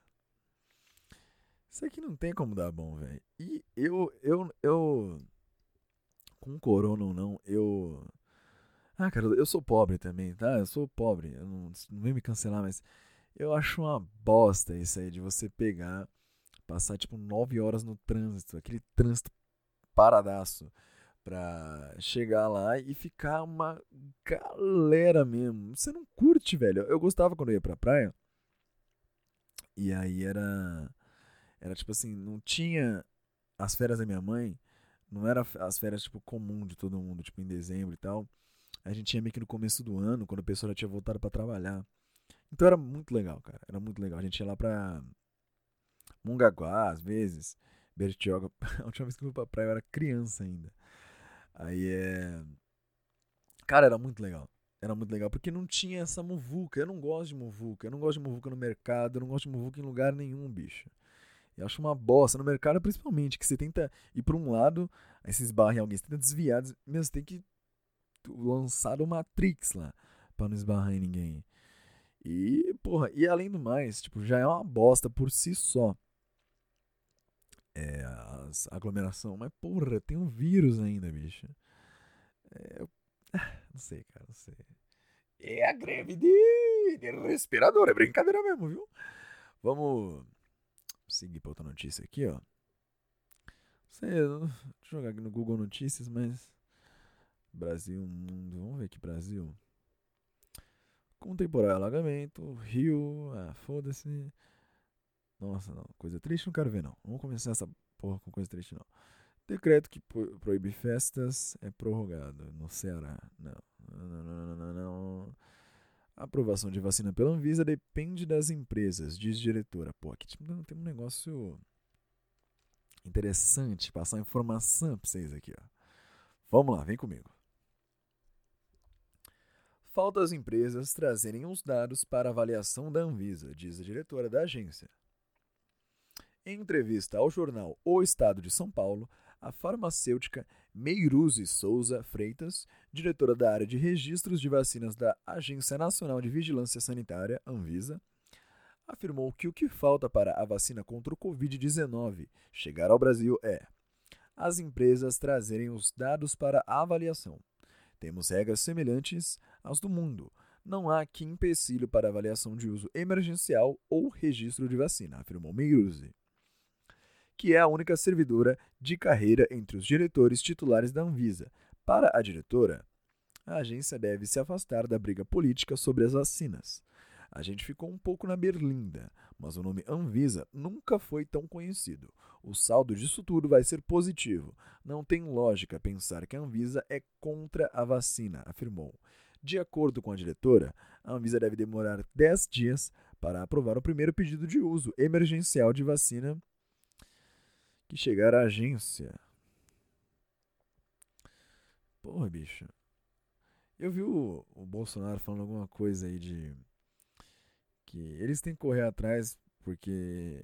Isso aqui não tem como dar bom, velho. E eu, eu, eu, com corona ou não, eu. Ah, cara, eu sou pobre também, tá? Eu sou pobre. Eu não, não vem me cancelar, mas eu acho uma bosta isso aí de você pegar, passar tipo 9 horas no trânsito, aquele trânsito paradaço pra chegar lá e ficar uma galera mesmo. Você não curte, velho. Eu gostava quando eu ia pra praia. E aí era. Era tipo assim, não tinha as férias da minha mãe, não era as férias tipo comum de todo mundo, tipo em dezembro e tal. A gente tinha meio que no começo do ano, quando a pessoa já tinha voltado para trabalhar. Então era muito legal, cara. Era muito legal. A gente ia lá pra Mongaguá, às vezes, Bertioga. A última vez que eu fui pra praia eu era criança ainda. Aí é. Cara, era muito legal. Era muito legal, porque não tinha essa muvuca. Eu não gosto de muvuca. Eu não gosto de muvuca no mercado. Eu não gosto de muvuca em lugar nenhum, bicho. Eu acho uma bosta. No mercado, principalmente, que você tenta ir pra um lado, aí você esbarra em alguém, você tenta desviar. Meu, você tem que lançar o Matrix lá, pra não esbarrar em ninguém. E, porra, e além do mais, tipo, já é uma bosta por si só. É, as aglomeração. Mas, porra, tem um vírus ainda, bicho. É, eu- ah, não sei, cara, não sei. É a greve de, de respirador, é brincadeira mesmo, viu? Vamos seguir pra outra notícia aqui, ó. Não sei, deixa eu jogar aqui no Google Notícias, mas. Brasil, mundo. Vamos ver aqui, Brasil. Com temporal alagamento, Rio. Ah, foda-se. Nossa, não. Coisa triste não quero ver, não. Vamos começar essa porra com coisa triste, não. Decreto que pro- proíbe festas é prorrogado no Ceará. Não. Não, não, não, não, não. A aprovação de vacina pela Anvisa depende das empresas, diz diretora. Pô, aqui tipo, tem um negócio interessante, passar informação pra vocês aqui, ó. Vamos lá, vem comigo. Falta as empresas trazerem os dados para avaliação da Anvisa, diz a diretora da agência. Em entrevista ao jornal O Estado de São Paulo, a farmacêutica Meiruzi Souza Freitas, diretora da área de registros de vacinas da Agência Nacional de Vigilância Sanitária, Anvisa, afirmou que o que falta para a vacina contra o Covid-19 chegar ao Brasil é as empresas trazerem os dados para avaliação. Temos regras semelhantes às do mundo. Não há aqui empecilho para avaliação de uso emergencial ou registro de vacina, afirmou Meiruzi, que é a única servidora de carreira entre os diretores titulares da Anvisa. Para a diretora, a agência deve se afastar da briga política sobre as vacinas. A gente ficou um pouco na berlinda, mas o nome Anvisa nunca foi tão conhecido. O saldo disso tudo vai ser positivo. Não tem lógica pensar que a Anvisa é contra a vacina, afirmou. De acordo com a diretora, a Anvisa deve demorar 10 dias para aprovar o primeiro pedido de uso emergencial de vacina que chegar à agência. Porra, bicho. Eu vi o, o Bolsonaro falando alguma coisa aí de que eles têm que correr atrás porque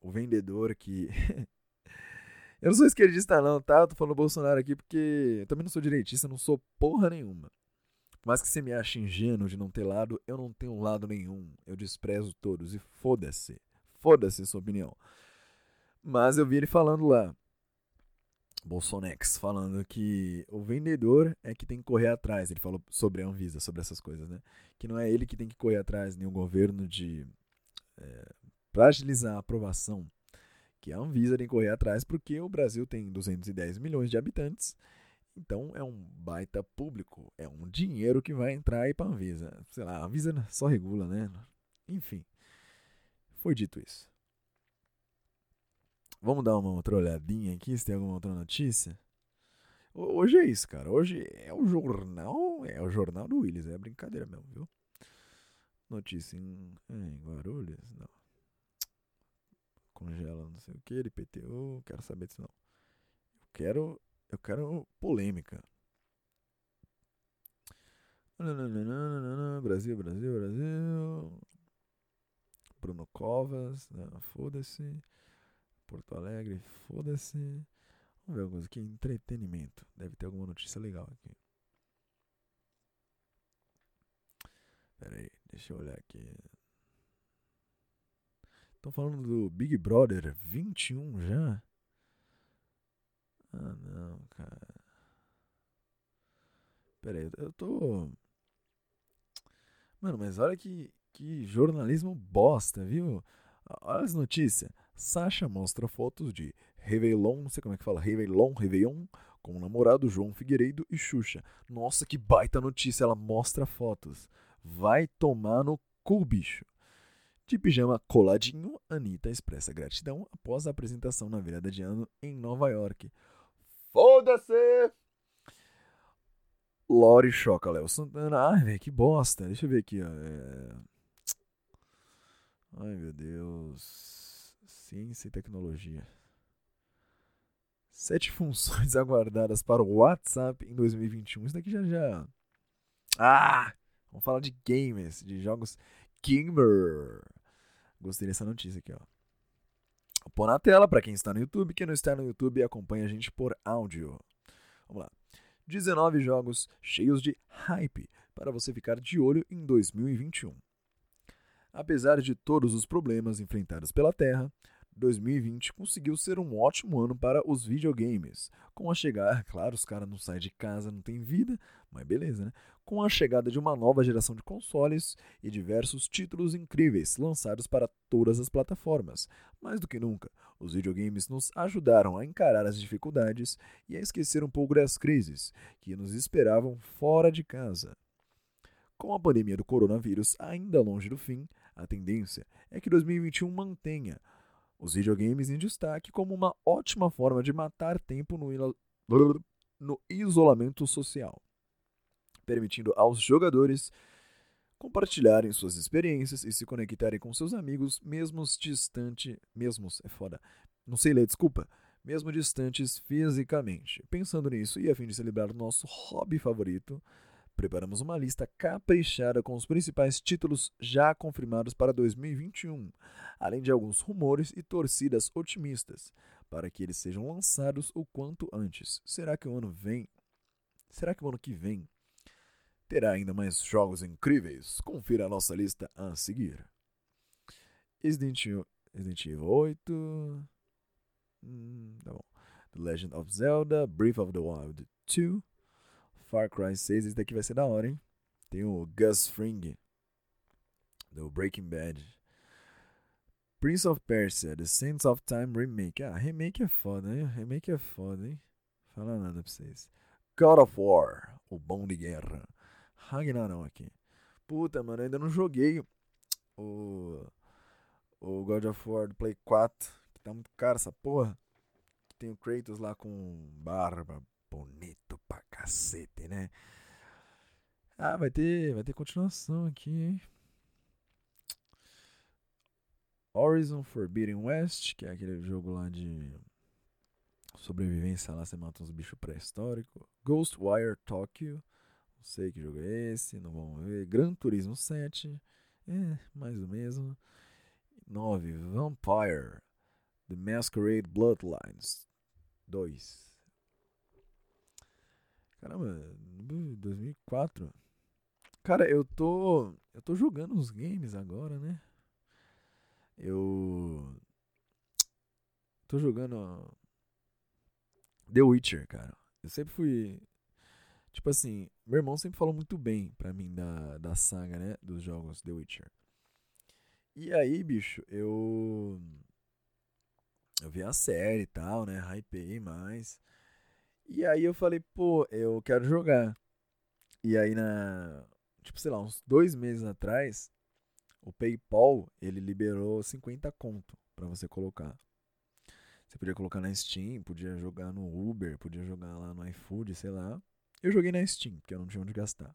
o vendedor que. eu não sou esquerdista, não, tá? Eu tô falando Bolsonaro aqui porque eu também não sou direitista, não sou porra nenhuma. Mais que você me ache ingênuo de não ter lado, eu não tenho lado nenhum. Eu desprezo todos e foda-se. Foda-se sua opinião. Mas eu vi ele falando lá. Bolsonex falando que o vendedor é que tem que correr atrás. Ele falou sobre a Anvisa, sobre essas coisas, né? Que não é ele que tem que correr atrás, nem o governo de. É, para agilizar a aprovação. Que a Anvisa tem que correr atrás porque o Brasil tem 210 milhões de habitantes. Então é um baita público. É um dinheiro que vai entrar aí pra Anvisa. Sei lá, a Anvisa só regula, né? Enfim. Foi dito isso. Vamos dar uma outra olhadinha aqui, se tem alguma outra notícia. Ho- Hoje é isso, cara. Hoje é o jornal, é o jornal do Willis, é brincadeira mesmo, viu? Notícia em, em Guarulhos, não. Congela não sei o que, IPTU, quero saber disso não. Eu quero, eu quero polêmica. Brasil, Brasil, Brasil. Bruno Covas, não, foda-se. Porto Alegre, foda-se. Vamos ver coisa aqui. Entretenimento. Deve ter alguma notícia legal aqui. Pera aí, deixa eu olhar aqui. Estão falando do Big Brother 21 já? Ah, não, cara. Pera aí, eu tô. Mano, mas olha que, que jornalismo bosta, viu? Olha as notícias. Sasha mostra fotos de Réveillon, não sei como é que fala, Réveillon, Réveillon, com o namorado João Figueiredo e Xuxa. Nossa, que baita notícia, ela mostra fotos. Vai tomar no cu, bicho. De pijama coladinho, Anitta expressa gratidão após a apresentação na virada de ano em Nova York. Foda-se! Lori choca Léo Santana. Ai, velho, que bosta. Deixa eu ver aqui, ó. É... Ai, meu Deus. Ciência e tecnologia. Sete funções aguardadas para o WhatsApp em 2021. Isso daqui já já. Ah! Vamos falar de games, de jogos gamer. Gostei dessa notícia aqui, ó. Vou pôr na tela para quem está no YouTube. Quem não está no YouTube, acompanha a gente por áudio. Vamos lá. 19 jogos cheios de hype para você ficar de olho em 2021. Apesar de todos os problemas enfrentados pela Terra, 2020 conseguiu ser um ótimo ano para os videogames. Com a chegada, claro, os caras não saem de casa, não tem vida, mas beleza, né? Com a chegada de uma nova geração de consoles e diversos títulos incríveis lançados para todas as plataformas. Mais do que nunca, os videogames nos ajudaram a encarar as dificuldades e a esquecer um pouco das crises que nos esperavam fora de casa. Com a pandemia do coronavírus ainda longe do fim, a tendência é que 2021 mantenha os videogames em destaque como uma ótima forma de matar tempo no, no isolamento social, permitindo aos jogadores compartilharem suas experiências e se conectarem com seus amigos, mesmo distante, mesmos é foda, não sei ler, desculpa, mesmo distantes fisicamente. Pensando nisso e a fim de celebrar nosso hobby favorito, preparamos uma lista caprichada com os principais títulos já confirmados para 2021, além de alguns rumores e torcidas otimistas, para que eles sejam lançados o quanto antes. Será que o ano vem? Será que o ano que vem terá ainda mais jogos incríveis? Confira a nossa lista a seguir. Resident Evil, Resident Evil 8, hum, tá bom. The Legend of Zelda, Breath of the Wild 2, Far Cry 6, esse daqui vai ser da hora, hein? Tem o Gus Fring, do Breaking Bad. Prince of Persia, The Saints of Time Remake. Ah, remake é foda, hein? Remake é foda, hein? Fala nada pra vocês. God of War, o bom de guerra. Ragnarok. Puta, mano, ainda não joguei o, o God of War do Play 4, que tá muito caro essa porra. Tem o Kratos lá com barba, bonito pra cacete, né? Ah, vai ter, vai ter continuação aqui, hein? Horizon Forbidden West, que é aquele jogo lá de sobrevivência lá, você mata uns bichos pré-históricos. Ghostwire Tokyo, não sei que jogo é esse, não vamos ver. Gran Turismo 7, é, mais do mesmo. 9. Vampire, The Masquerade Bloodlines 2. Caramba, 2004. Cara, eu tô. Eu tô jogando uns games agora, né? Eu. Tô jogando. The Witcher, cara. Eu sempre fui. Tipo assim, meu irmão sempre falou muito bem pra mim da, da saga, né? Dos jogos The Witcher. E aí, bicho, eu. Eu vi a série e tal, né? Hypei mais. E aí eu falei, pô, eu quero jogar. E aí na. Tipo, sei lá, uns dois meses atrás, o PayPal, ele liberou 50 conto pra você colocar. Você podia colocar na Steam, podia jogar no Uber, podia jogar lá no iFood, sei lá. Eu joguei na Steam, porque eu não tinha onde gastar.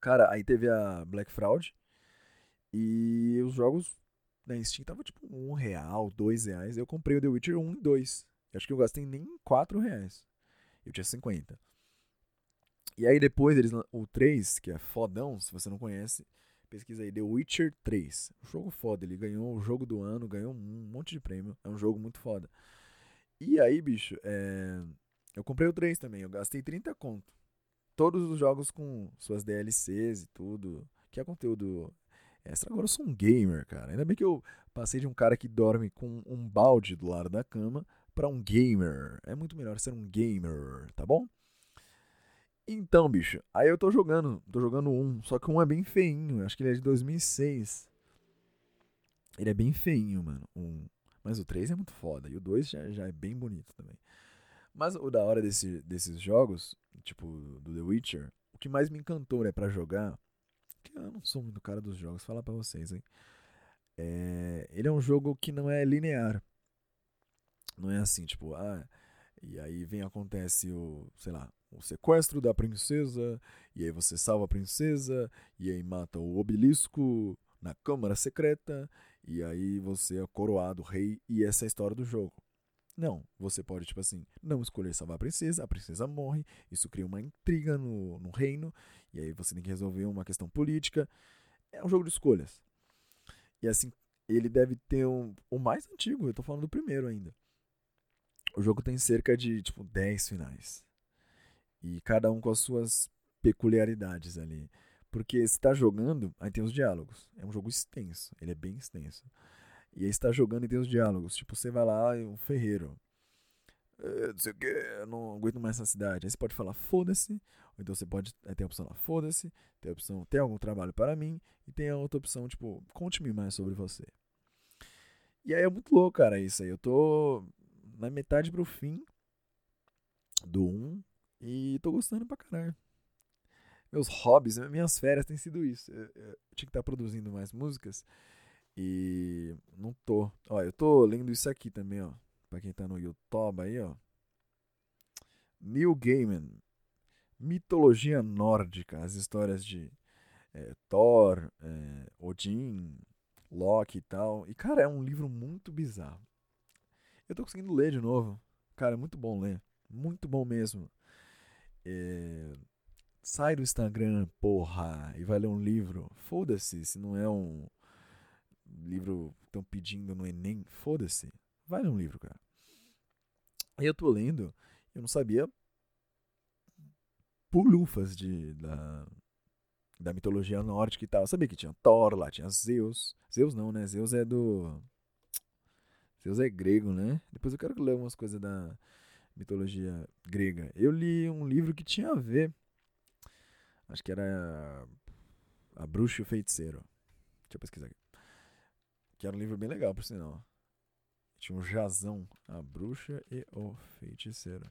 Cara, aí teve a Black Fraud. E os jogos na Steam tava tipo um real, dois reais. Eu comprei o The Witcher 1 e 2. Eu acho que eu gastei nem 4 reais. Eu tinha 50. E aí depois eles o 3, que é fodão, se você não conhece, pesquisa aí The Witcher 3. Um jogo foda, ele ganhou o jogo do ano, ganhou um monte de prêmio. É um jogo muito foda. E aí, bicho, é... eu comprei o 3 também, eu gastei 30 conto. Todos os jogos com suas DLCs e tudo, que é conteúdo extra. Agora eu sou um gamer, cara. Ainda bem que eu passei de um cara que dorme com um balde do lado da cama para um gamer. É muito melhor ser um gamer, tá bom? Então, bicho, aí eu tô jogando, tô jogando um, só que um é bem feinho, acho que ele é de 2006. Ele é bem feinho, mano, um. Mas o 3 é muito foda, e o 2 já, já é bem bonito também. Mas o da hora desse, desses jogos, tipo do The Witcher, o que mais me encantou, né, pra jogar, que eu não sou muito cara dos jogos, falar pra vocês, hein. É, ele é um jogo que não é linear. Não é assim, tipo, ah, e aí vem acontece o, sei lá, o sequestro da princesa, e aí você salva a princesa, e aí mata o obelisco na câmara secreta, e aí você é coroado rei, e essa é a história do jogo. Não, você pode, tipo assim, não escolher salvar a princesa, a princesa morre, isso cria uma intriga no, no reino, e aí você tem que resolver uma questão política. É um jogo de escolhas. E assim, ele deve ter um, o mais antigo, eu tô falando do primeiro ainda. O jogo tem cerca de, tipo, 10 finais. E cada um com as suas peculiaridades ali. Porque você tá jogando, aí tem os diálogos. É um jogo extenso, ele é bem extenso. E aí você tá jogando e tem os diálogos. Tipo, você vai lá um ferreiro. "É, não sei o que, eu não aguento mais essa cidade. Aí você pode falar foda-se. Ou então você pode. Aí tem a opção lá, foda-se. Tem a opção, tem algum trabalho para mim. E tem a outra opção, tipo, conte-me mais sobre você. E aí é muito louco, cara, isso aí. Eu tô na metade pro fim do 1 e tô gostando pra caralho. Meus hobbies, minhas férias têm sido isso. Eu, eu tinha que estar produzindo mais músicas e não tô. Ó, eu tô lendo isso aqui também, ó. Pra quem tá no YouTube aí, ó. Neil Gaiman. Mitologia nórdica. As histórias de é, Thor, é, Odin, Loki e tal. E, cara, é um livro muito bizarro. Eu tô conseguindo ler de novo. Cara, muito bom ler. Muito bom mesmo. É, Sai do Instagram, porra, e vai ler um livro. Foda-se se não é um livro que estão pedindo no Enem. Foda-se. Vai ler um livro, cara. Aí eu tô lendo, eu não sabia pulufas de, da, da mitologia nórdica e tal. Eu sabia que tinha Thor lá, tinha Zeus. Zeus não, né? Zeus é do. Zeus é grego, né? Depois eu quero ler umas coisas da mitologia grega. Eu li um livro que tinha a ver. Acho que era A Bruxa e o Feiticeiro. Deixa eu pesquisar aqui. Que era um livro bem legal, por sinal. Tinha um jazão. A Bruxa e o Feiticeiro.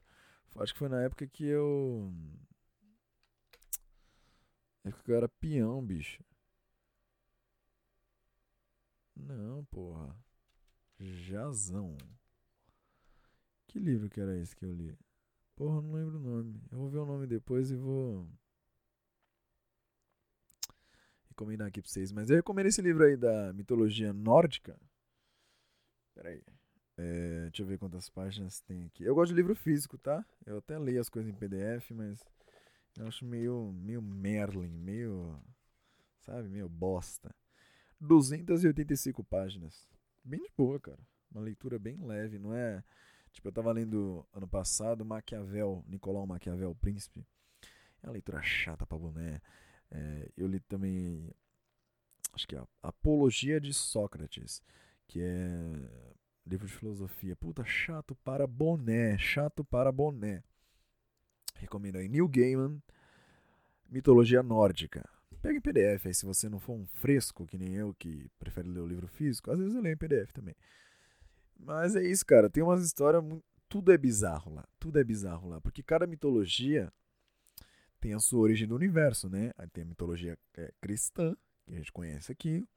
Acho que foi na época que eu. Época que eu era peão, bicho. Não, porra. Jazão. Que livro que era esse que eu li? Porra, não lembro o nome. Eu vou ver o nome depois e vou. Recomendar aqui pra vocês. Mas eu recomendo esse livro aí da mitologia nórdica. Pera aí. É, deixa eu ver quantas páginas tem aqui. Eu gosto de livro físico, tá? Eu até leio as coisas em PDF, mas eu acho meio, meio Merlin, meio. Sabe? Meio bosta. 285 páginas. Bem de boa, cara. Uma leitura bem leve, não é. Tipo, eu tava lendo ano passado Maquiavel, Nicolau Maquiavel, Príncipe. É uma leitura chata pra boné. É, eu li também. Acho que é Apologia de Sócrates, que é livro de filosofia. Puta, chato para boné. Chato para boné. Recomendo aí Neil Gaiman, Mitologia Nórdica. Pega em PDF aí, se você não for um fresco, que nem eu, que prefere ler o livro físico. Às vezes eu leio em PDF também. Mas é isso, cara. Tem umas histórias. Tudo é bizarro lá. Tudo é bizarro lá. Porque cada mitologia tem a sua origem do universo, né? Aí tem a mitologia é, cristã, que a gente conhece aqui.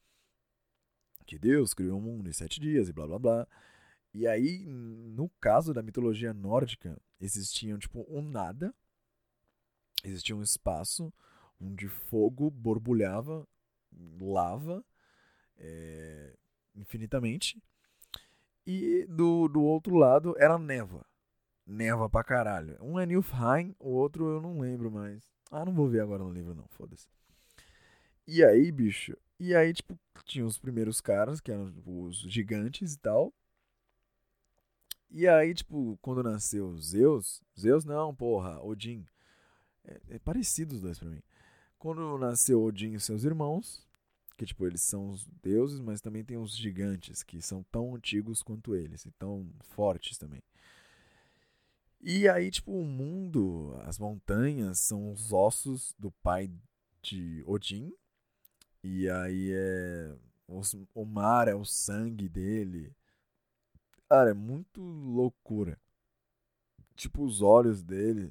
Que Deus criou o mundo em sete dias e blá blá blá. E aí, no caso da mitologia nórdica, existiam, tipo, um nada. Existia um espaço onde fogo borbulhava, lava, é, infinitamente. E do, do outro lado era névoa. Névoa pra caralho. Um é Nilfheim, o outro eu não lembro mais. Ah, não vou ver agora no livro não, foda-se. E aí, bicho, e aí, tipo, tinha os primeiros caras, que eram os gigantes e tal. E aí, tipo, quando nasceu Zeus, Zeus não, porra, Odin. É, é parecido os dois pra mim. Quando nasceu Odin e seus irmãos, que tipo, eles são os deuses, mas também tem os gigantes, que são tão antigos quanto eles, e tão fortes também. E aí, tipo, o mundo, as montanhas, são os ossos do pai de Odin. E aí é. os- o mar é o sangue dele. Cara, é muito loucura. Tipo, os olhos dele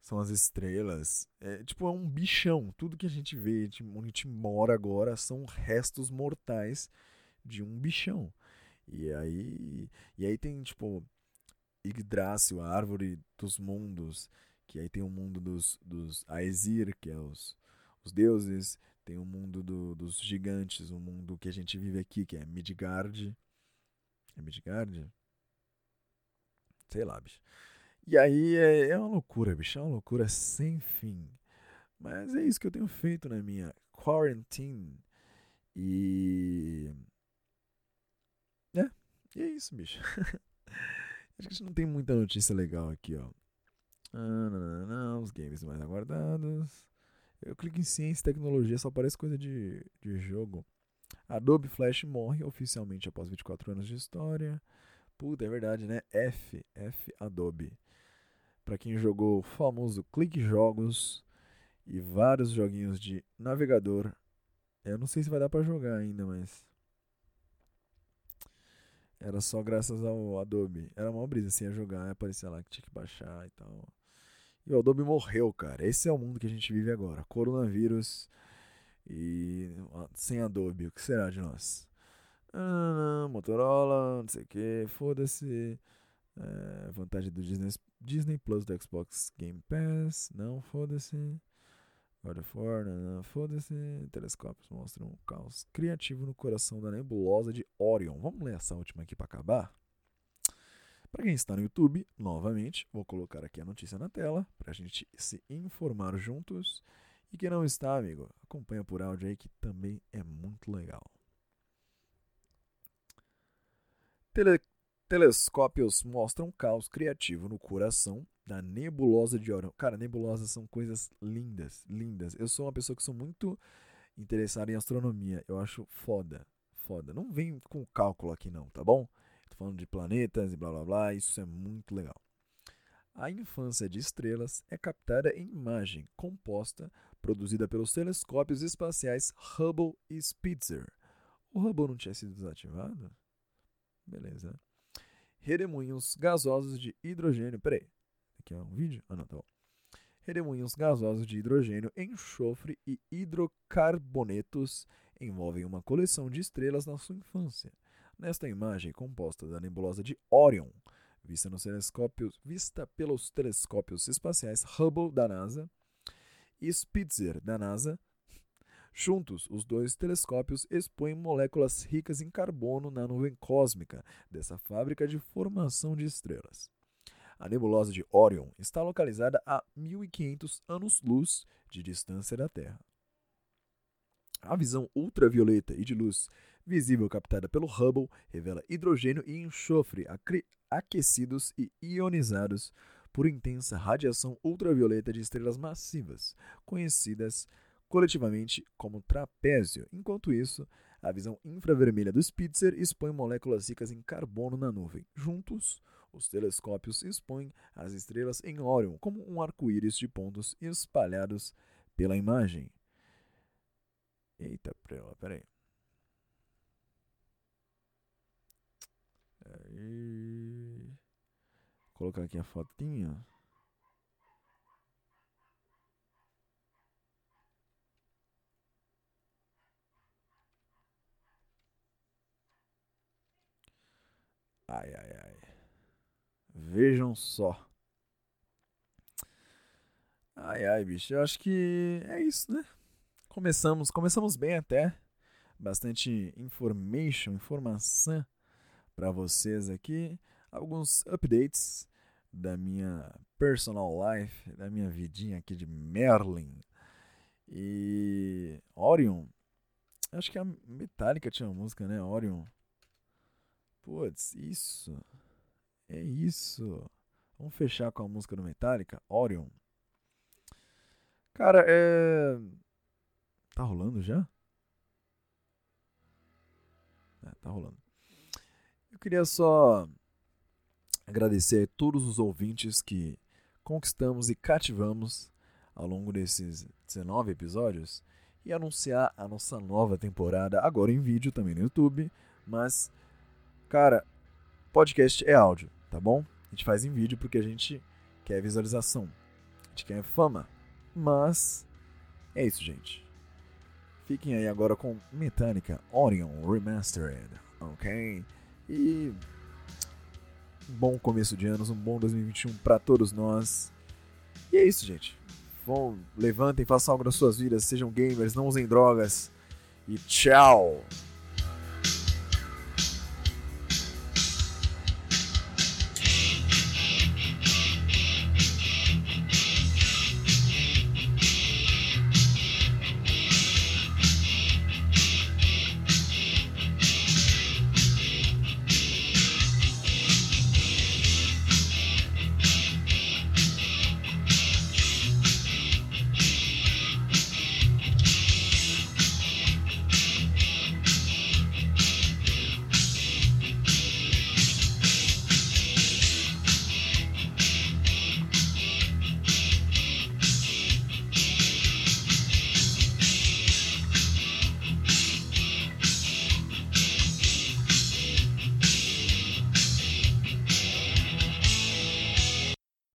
são as estrelas. É, tipo, é um bichão. Tudo que a gente vê, de- onde a gente mora agora, são restos mortais de um bichão. E aí, e aí tem, tipo, Yggdrasil, a árvore dos mundos. Que aí tem o mundo dos, dos Aesir, que é os, os deuses. Tem o mundo do- dos gigantes, o mundo que a gente vive aqui, que é Midgard. É Midgard? Sei lá, bicho. E aí é, é uma loucura, bicho. É uma loucura sem fim. Mas é isso que eu tenho feito na minha quarantine. E. É, e é isso, bicho. Acho que a gente não tem muita notícia legal aqui, ó. Ah, não, não, não, os games mais aguardados. Eu clico em ciência e tecnologia, só aparece coisa de, de jogo. Adobe Flash morre oficialmente após 24 anos de história. Puta, é verdade, né? F, F Adobe. Pra quem jogou o famoso Clique Jogos e vários joguinhos de navegador. Eu não sei se vai dar pra jogar ainda, mas. Era só graças ao Adobe. Era uma brisa assim a jogar, aparecia lá que tinha que baixar e tal. E o Adobe morreu, cara. Esse é o mundo que a gente vive agora. Coronavírus e sem Adobe, o que será de nós? Ah, Motorola, não sei o que, foda-se. É, vantagem do Disney, Disney Plus do Xbox Game Pass, não, foda-se. God of War, foda-se. Telescópios mostram um caos criativo no coração da nebulosa de Orion. Vamos ler essa última aqui para acabar? Para quem está no YouTube, novamente, vou colocar aqui a notícia na tela para a gente se informar juntos. E quem não está, amigo, acompanha por áudio aí que também é muito legal. Tele telescópios mostram caos criativo no coração da nebulosa de Orion. Cara, nebulosas são coisas lindas, lindas. Eu sou uma pessoa que sou muito interessada em astronomia. Eu acho foda, foda. Não vem com cálculo aqui não, tá bom? Tô falando de planetas e blá blá blá, isso é muito legal. A infância de estrelas é captada em imagem composta produzida pelos telescópios espaciais Hubble e Spitzer. O Hubble não tinha sido desativado? Beleza. Redemoinhos gasosos de hidrogênio. Peraí. Aqui é um vídeo? Ah, não, tá bom. Redemoinhos gasosos de hidrogênio, enxofre e hidrocarbonetos envolvem uma coleção de estrelas na sua infância. Nesta imagem composta da nebulosa de Orion, vista, nos telescópios, vista pelos telescópios espaciais Hubble da NASA e Spitzer da NASA, Juntos, os dois telescópios expõem moléculas ricas em carbono na nuvem cósmica dessa fábrica de formação de estrelas. A nebulosa de Orion está localizada a 1500 anos-luz de distância da Terra. A visão ultravioleta e de luz visível captada pelo Hubble revela hidrogênio e enxofre aquecidos e ionizados por intensa radiação ultravioleta de estrelas massivas, conhecidas coletivamente como trapézio. Enquanto isso, a visão infravermelha do Spitzer expõe moléculas ricas em carbono na nuvem. Juntos, os telescópios expõem as estrelas em Orion como um arco-íris de pontos espalhados pela imagem. Eita, peraí. Aí. Vou colocar aqui a fotinha. Ai, ai, ai. Vejam só. Ai, ai, bicho. Eu acho que é isso, né? Começamos, começamos bem até. Bastante information, informação para vocês aqui. Alguns updates da minha personal life, da minha vidinha aqui de Merlin. E Orion. Acho que a Metallica tinha uma música, né? Orion. Putz, isso. É isso. Vamos fechar com a música do Metallica, Orion. Cara, é. Tá rolando já? É, tá rolando. Eu queria só agradecer a todos os ouvintes que conquistamos e cativamos ao longo desses 19 episódios e anunciar a nossa nova temporada agora em vídeo também no YouTube, mas Cara, podcast é áudio, tá bom? A gente faz em vídeo porque a gente quer visualização. A gente quer fama. Mas é isso, gente. Fiquem aí agora com Metallica Orion Remastered, ok? E um bom começo de anos, um bom 2021 para todos nós. E é isso, gente. Bom, levantem, façam algo nas suas vidas, sejam gamers, não usem drogas. E tchau!